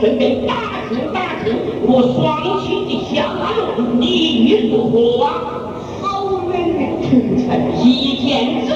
准备大吃大吃，我双亲的享用，你如何啊？好美的土菜，一天之。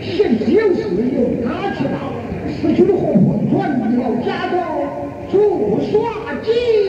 现时有时又打起仗，失去的活伴转移到家中做刷机。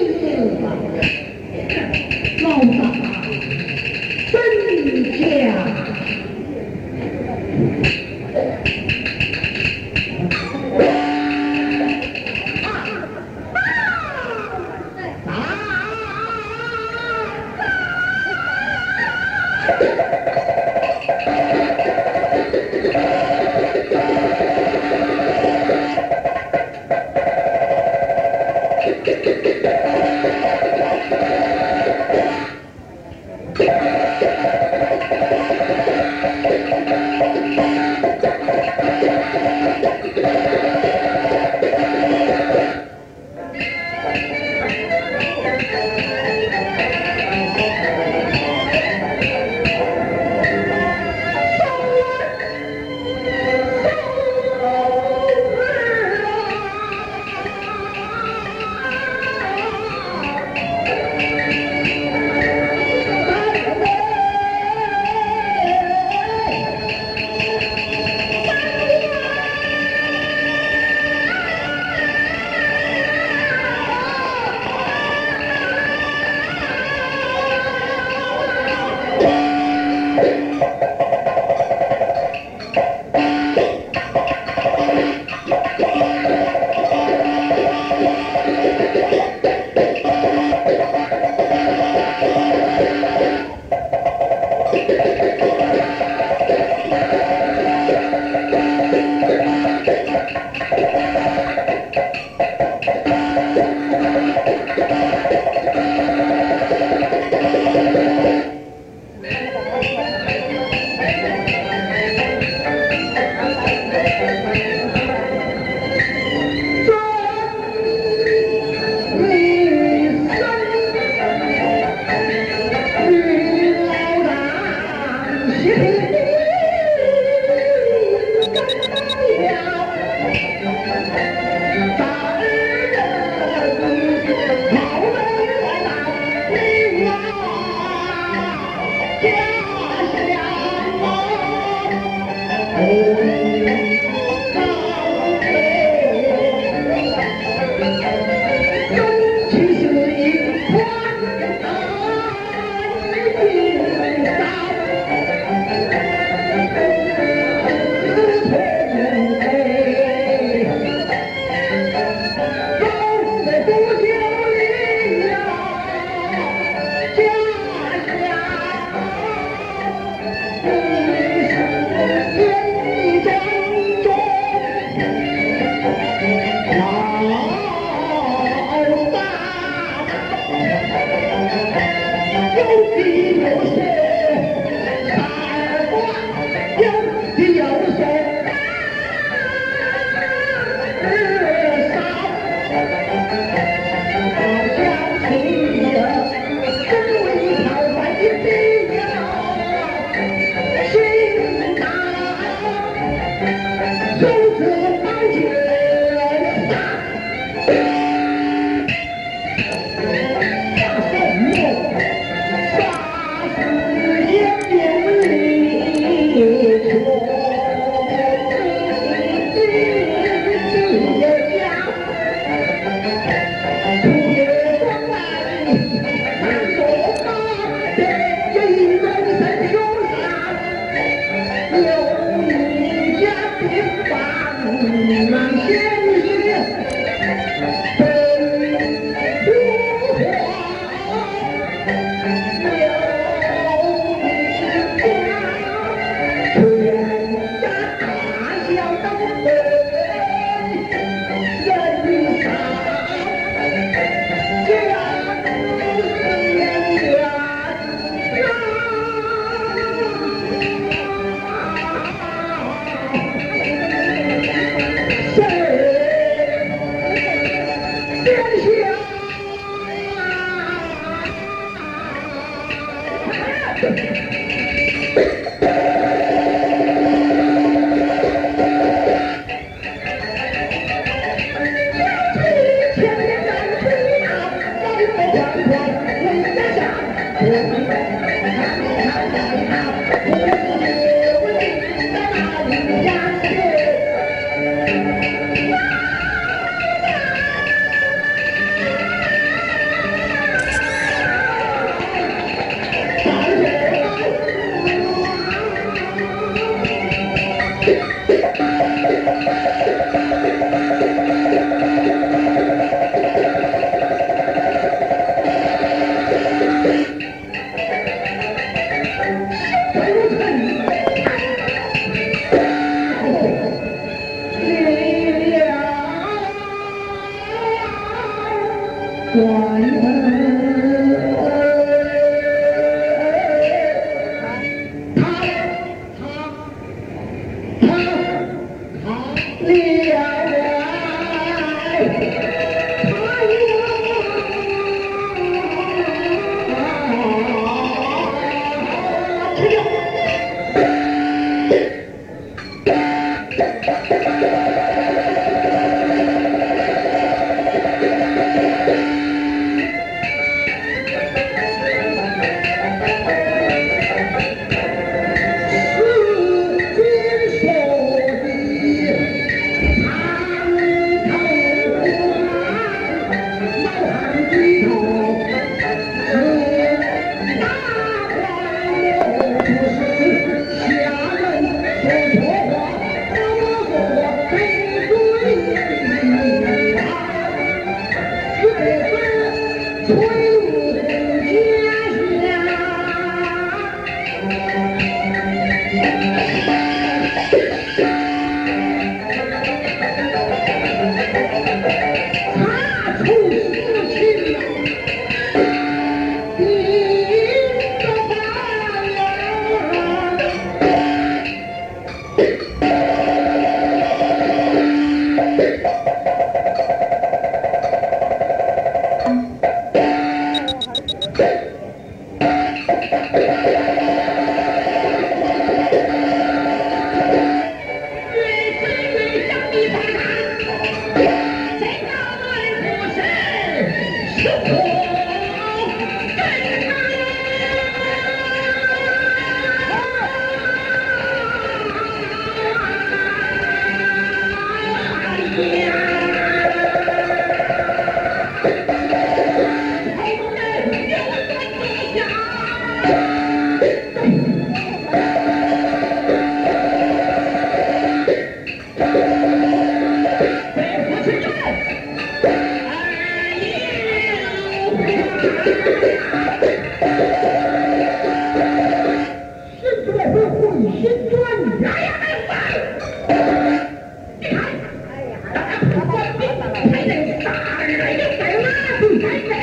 Amen.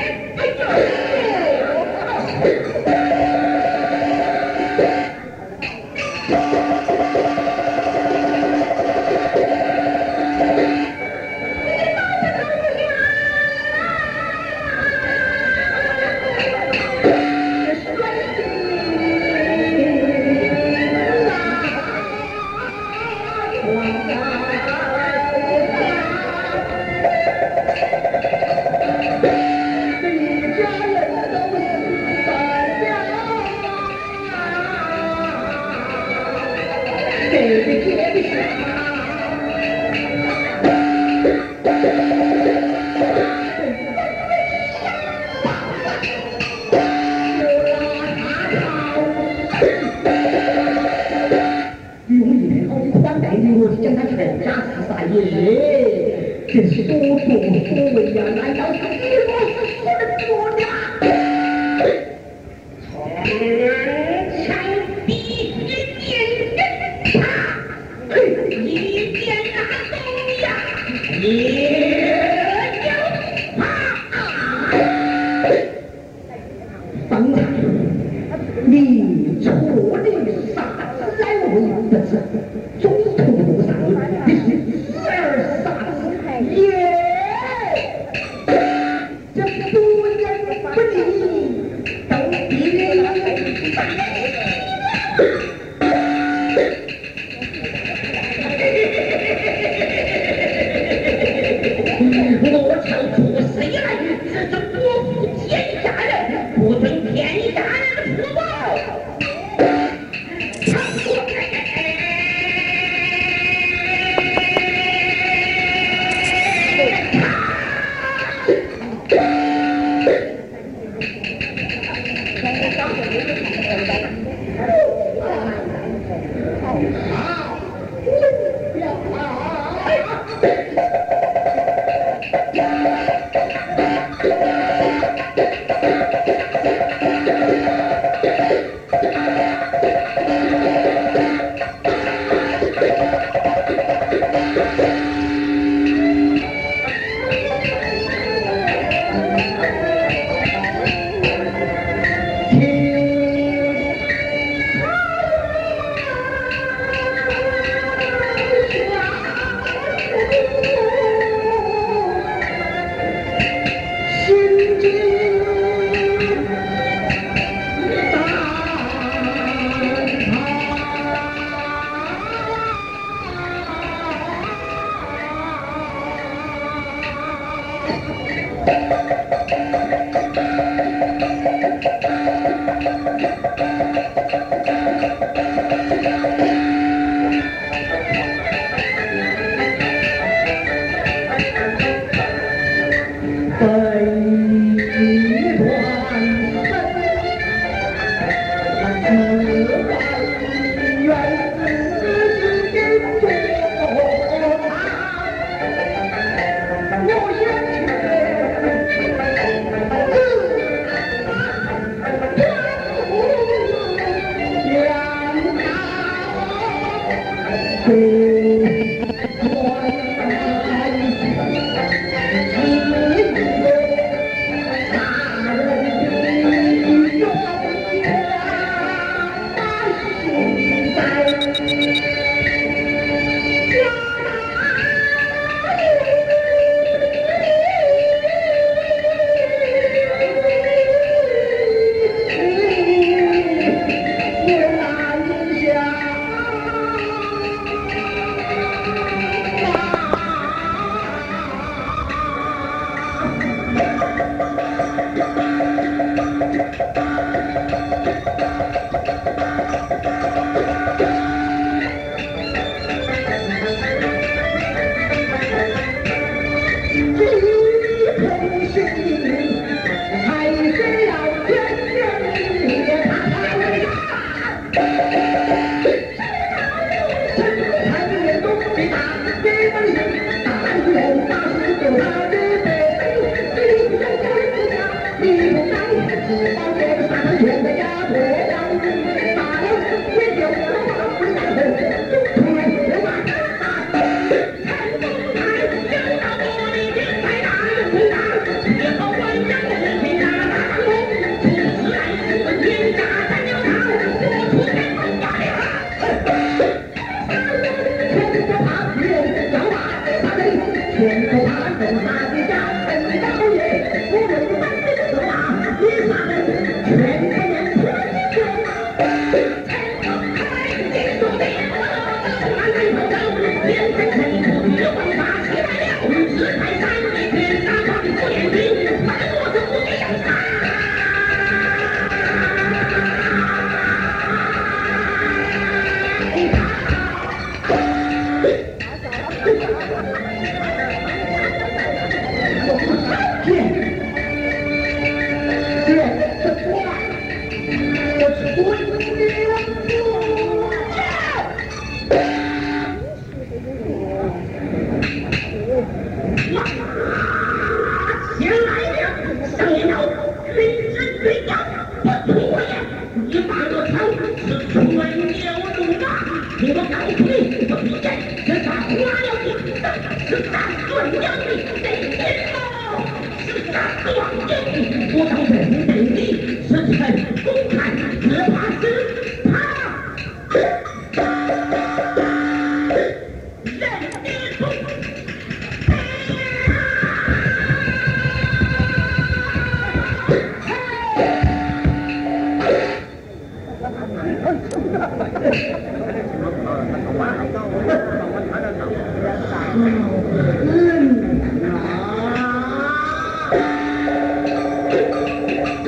Deixa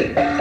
it.